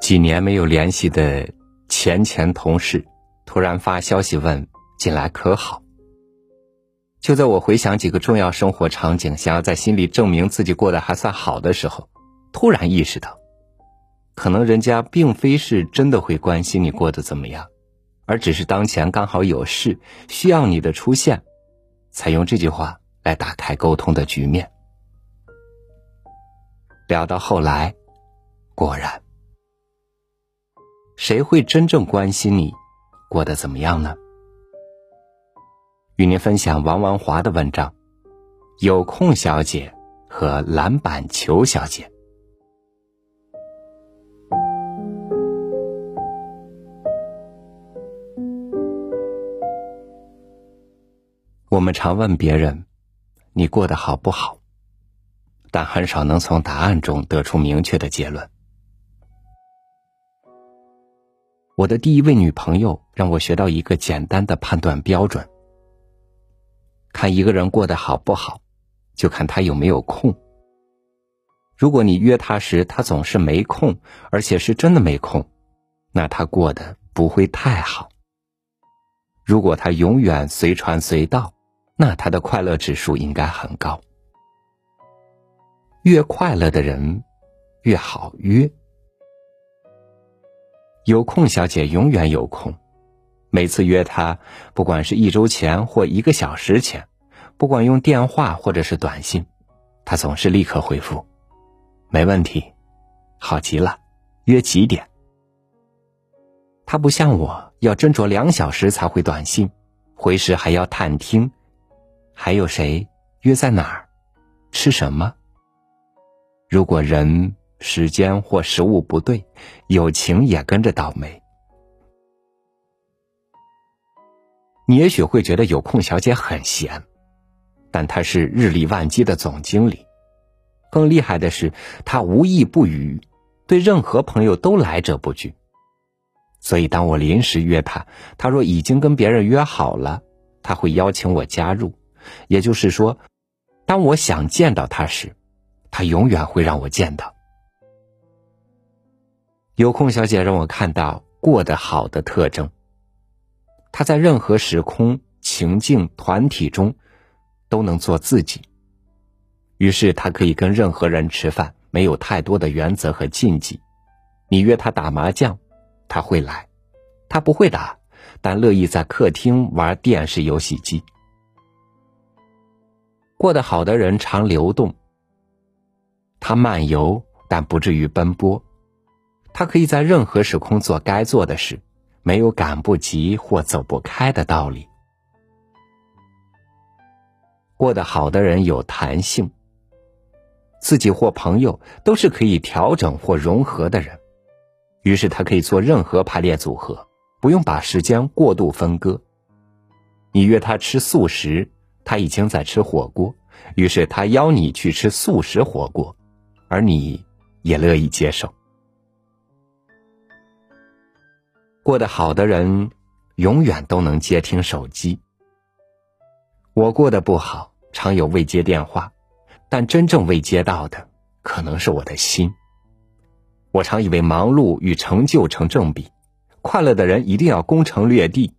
几年没有联系的前前同事，突然发消息问近来可好？就在我回想几个重要生活场景，想要在心里证明自己过得还算好的时候，突然意识到，可能人家并非是真的会关心你过得怎么样，而只是当前刚好有事需要你的出现，才用这句话来打开沟通的局面。聊到后来，果然。谁会真正关心你过得怎么样呢？与您分享王文华的文章《有空小姐和篮板球小姐》。我们常问别人你过得好不好，但很少能从答案中得出明确的结论。我的第一位女朋友让我学到一个简单的判断标准：看一个人过得好不好，就看他有没有空。如果你约他时他总是没空，而且是真的没空，那他过得不会太好。如果他永远随传随到，那他的快乐指数应该很高。越快乐的人，越好约。有空小姐永远有空，每次约她，不管是一周前或一个小时前，不管用电话或者是短信，她总是立刻回复：“没问题，好极了，约几点？”她不像我要斟酌两小时才回短信，回时还要探听，还有谁约在哪儿，吃什么？如果人。时间或食物不对，友情也跟着倒霉。你也许会觉得有空小姐很闲，但她是日理万机的总经理。更厉害的是，她无意不语，对任何朋友都来者不拒。所以，当我临时约她，她若已经跟别人约好了，她会邀请我加入。也就是说，当我想见到他时，他永远会让我见到。有空小姐让我看到过得好的特征。她在任何时空、情境、团体中都能做自己。于是她可以跟任何人吃饭，没有太多的原则和禁忌。你约她打麻将，她会来；她不会打，但乐意在客厅玩电视游戏机。过得好的人常流动，他漫游，但不至于奔波。他可以在任何时空做该做的事，没有赶不及或走不开的道理。过得好的人有弹性，自己或朋友都是可以调整或融合的人，于是他可以做任何排列组合，不用把时间过度分割。你约他吃素食，他已经在吃火锅，于是他邀你去吃素食火锅，而你也乐意接受。过得好的人，永远都能接听手机。我过得不好，常有未接电话，但真正未接到的，可能是我的心。我常以为忙碌与成就成正比，快乐的人一定要攻城略地，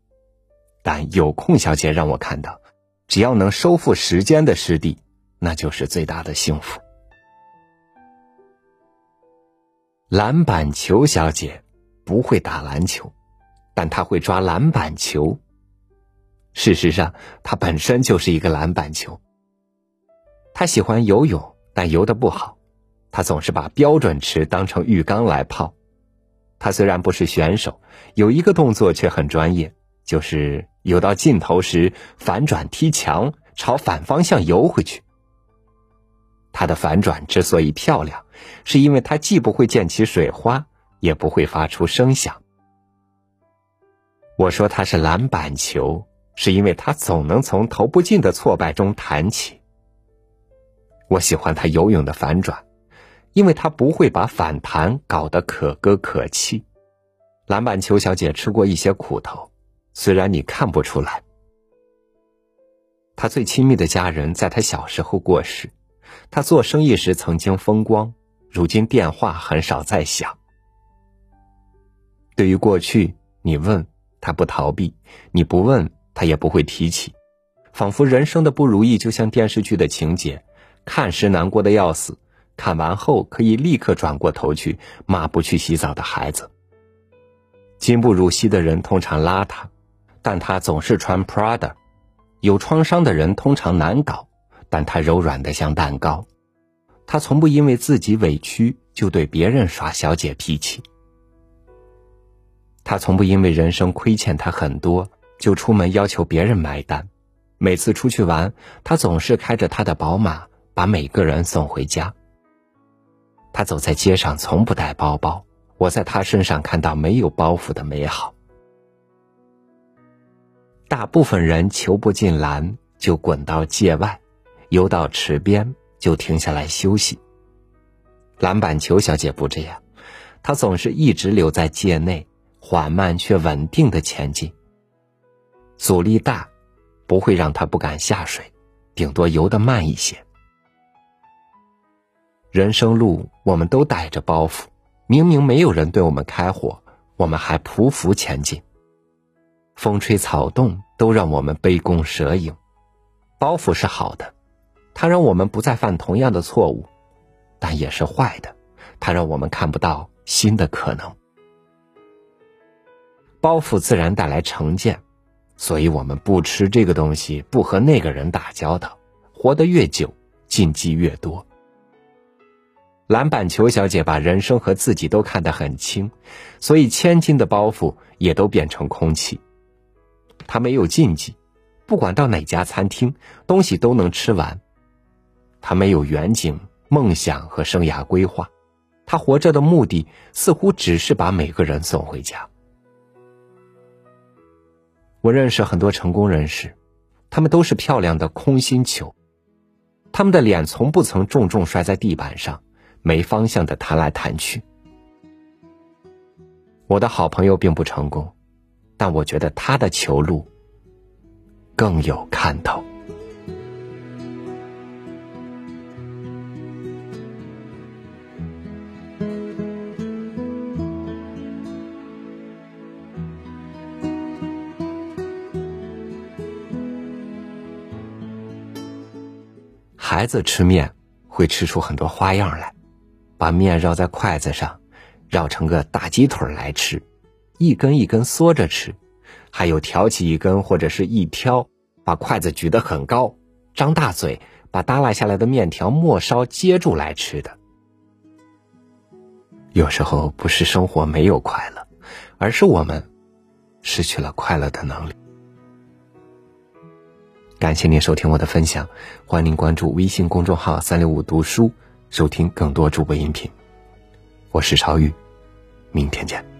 但有空小姐让我看到，只要能收复时间的失地，那就是最大的幸福。篮板球小姐不会打篮球。但她会抓篮板球。事实上，他本身就是一个篮板球。他喜欢游泳，但游的不好。他总是把标准池当成浴缸来泡。他虽然不是选手，有一个动作却很专业，就是游到尽头时反转踢墙，朝反方向游回去。他的反转之所以漂亮，是因为他既不会溅起水花，也不会发出声响。我说他是篮板球，是因为他总能从投不进的挫败中弹起。我喜欢他游泳的反转，因为他不会把反弹搞得可歌可泣。篮板球小姐吃过一些苦头，虽然你看不出来。他最亲密的家人在他小时候过世，他做生意时曾经风光，如今电话很少再响。对于过去，你问他不逃避，你不问他也不会提起，仿佛人生的不如意就像电视剧的情节，看时难过的要死，看完后可以立刻转过头去骂不去洗澡的孩子。今不如昔的人通常邋遢，但他总是穿 Prada；有创伤的人通常难搞，但他柔软的像蛋糕。他从不因为自己委屈就对别人耍小姐脾气。他从不因为人生亏欠他很多就出门要求别人买单。每次出去玩，他总是开着他的宝马把每个人送回家。他走在街上从不带包包。我在他身上看到没有包袱的美好。大部分人球不进篮就滚到界外，游到池边就停下来休息。篮板球小姐不这样，她总是一直留在界内，缓慢却稳定的前进。阻力大，不会让她不敢下水，顶多游得慢一些。人生路，我们都带着包袱。明明没有人对我们开火，我们还匍匐前进。风吹草动都让我们杯弓蛇影。包袱是好的，它让我们不再犯同样的错误；但也是坏的，它让我们看不到新的可能。包袱自然带来成见，所以我们不吃这个东西，不和那个人打交道，活得越久，禁忌越多。篮板球小姐把人生和自己都看得很轻，所以千斤的包袱也都变成空气。他没有禁忌，不管到哪家餐厅，东西都能吃完。他没有远景、梦想和生涯规划，他活着的目的似乎只是把每个人送回家。我认识很多成功人士，他们都是漂亮的空心球，他们的脸从不曾重重摔在地板上。没方向的弹来弹去。我的好朋友并不成功，但我觉得他的球路更有看头。孩子吃面会吃出很多花样来。把面绕在筷子上，绕成个大鸡腿来吃，一根一根嗦着吃；还有挑起一根或者是一挑，把筷子举得很高，张大嘴，把耷拉下来的面条末梢接住来吃的。有时候不是生活没有快乐，而是我们失去了快乐的能力。感谢您收听我的分享，欢迎您关注微信公众号“三六五读书”。收听更多主播音频，我是超宇，明天见。